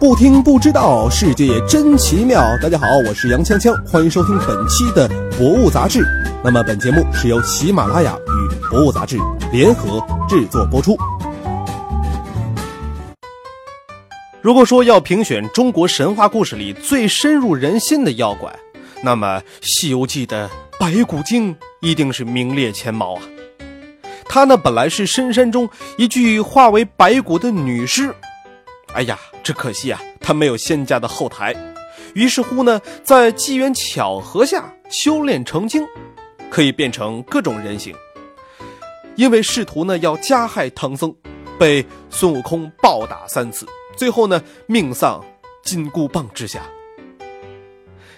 不听不知道，世界真奇妙。大家好，我是杨锵锵，欢迎收听本期的《博物杂志》。那么本节目是由喜马拉雅与《博物杂志》联合制作播出。如果说要评选中国神话故事里最深入人心的妖怪，那么《西游记》的白骨精一定是名列前茅啊。她呢，本来是深山中一具化为白骨的女尸。哎呀，只可惜啊，他没有仙家的后台，于是乎呢，在机缘巧合下修炼成精，可以变成各种人形。因为试图呢要加害唐僧，被孙悟空暴打三次，最后呢命丧金箍棒之下。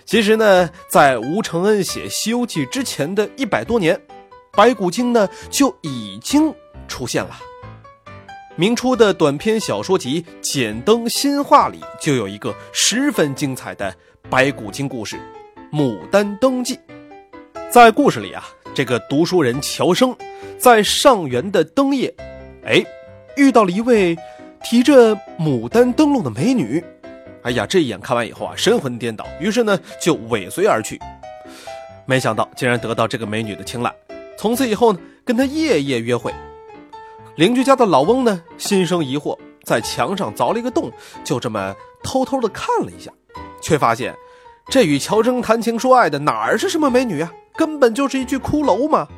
其实呢，在吴承恩写《西游记》之前的一百多年，白骨精呢就已经出现了。明初的短篇小说集《简灯新话》里就有一个十分精彩的白骨精故事《牡丹灯记》。在故事里啊，这个读书人乔生在上元的灯夜，哎，遇到了一位提着牡丹灯笼的美女。哎呀，这一眼看完以后啊，神魂颠倒，于是呢就尾随而去。没想到竟然得到这个美女的青睐，从此以后呢，跟她夜夜约会。邻居家的老翁呢，心生疑惑，在墙上凿了一个洞，就这么偷偷的看了一下，却发现这与乔生谈情说爱的哪儿是什么美女啊，根本就是一具骷髅嘛。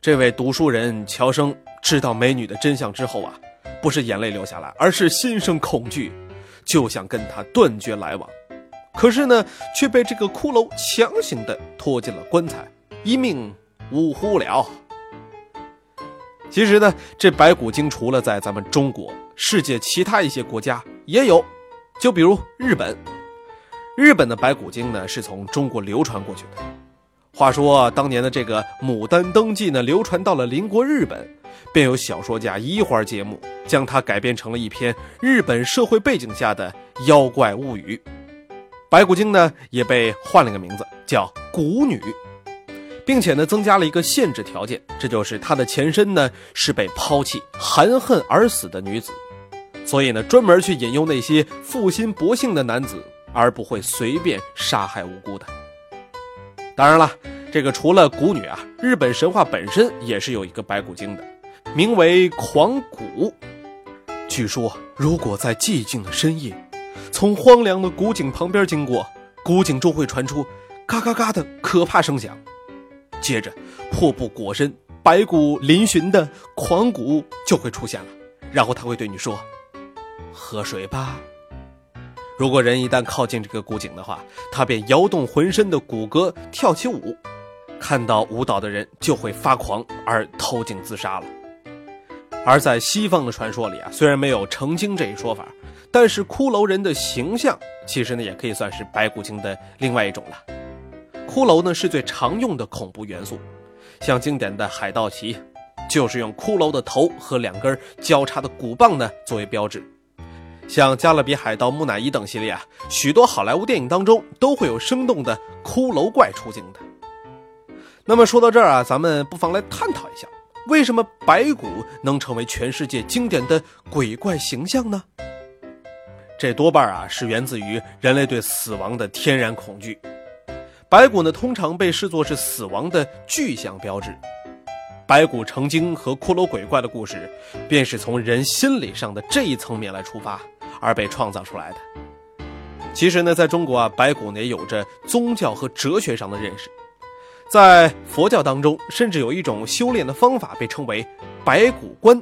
这位读书人乔生知道美女的真相之后啊，不是眼泪流下来，而是心生恐惧，就想跟她断绝来往，可是呢，却被这个骷髅强行的拖进了棺材，一命呜呼了。其实呢，这白骨精除了在咱们中国，世界其他一些国家也有，就比如日本。日本的白骨精呢，是从中国流传过去的。话说当年的这个《牡丹灯记》呢，流传到了邻国日本，便有小说家移花节目，将它改编成了一篇日本社会背景下的妖怪物语。白骨精呢，也被换了个名字，叫蛊女。并且呢，增加了一个限制条件，这就是她的前身呢是被抛弃、含恨而死的女子，所以呢，专门去引诱那些负心薄幸的男子，而不会随便杀害无辜的。当然了，这个除了蛊女啊，日本神话本身也是有一个白骨精的，名为狂蛊。据说，如果在寂静的深夜，从荒凉的古井旁边经过，古井中会传出嘎嘎嘎的可怕声响。接着，破布裹身、白骨嶙峋的狂骨就会出现了，然后他会对你说：“喝水吧。”如果人一旦靠近这个古井的话，他便摇动浑身的骨骼跳起舞，看到舞蹈的人就会发狂而投井自杀了。而在西方的传说里啊，虽然没有成精这一说法，但是骷髅人的形象其实呢也可以算是白骨精的另外一种了。骷髅呢是最常用的恐怖元素，像经典的海盗旗，就是用骷髅的头和两根交叉的骨棒呢作为标志。像《加勒比海盗》《木乃伊》等系列啊，许多好莱坞电影当中都会有生动的骷髅怪出镜的。那么说到这儿啊，咱们不妨来探讨一下，为什么白骨能成为全世界经典的鬼怪形象呢？这多半啊是源自于人类对死亡的天然恐惧。白骨呢，通常被视作是死亡的具象标志。白骨成精和骷髅鬼怪的故事，便是从人心理上的这一层面来出发而被创造出来的。其实呢，在中国啊，白骨呢也有着宗教和哲学上的认识。在佛教当中，甚至有一种修炼的方法被称为白骨观，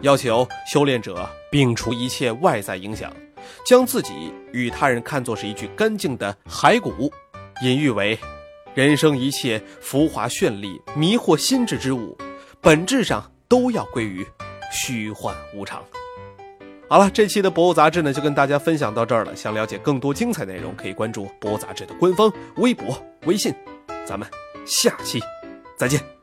要求修炼者摒除一切外在影响，将自己与他人看作是一具干净的骸骨。隐喻为，人生一切浮华绚丽、迷惑心智之物，本质上都要归于虚幻无常。好了，这期的博物杂志呢，就跟大家分享到这儿了。想了解更多精彩内容，可以关注博物杂志的官方微博、微信。咱们下期再见。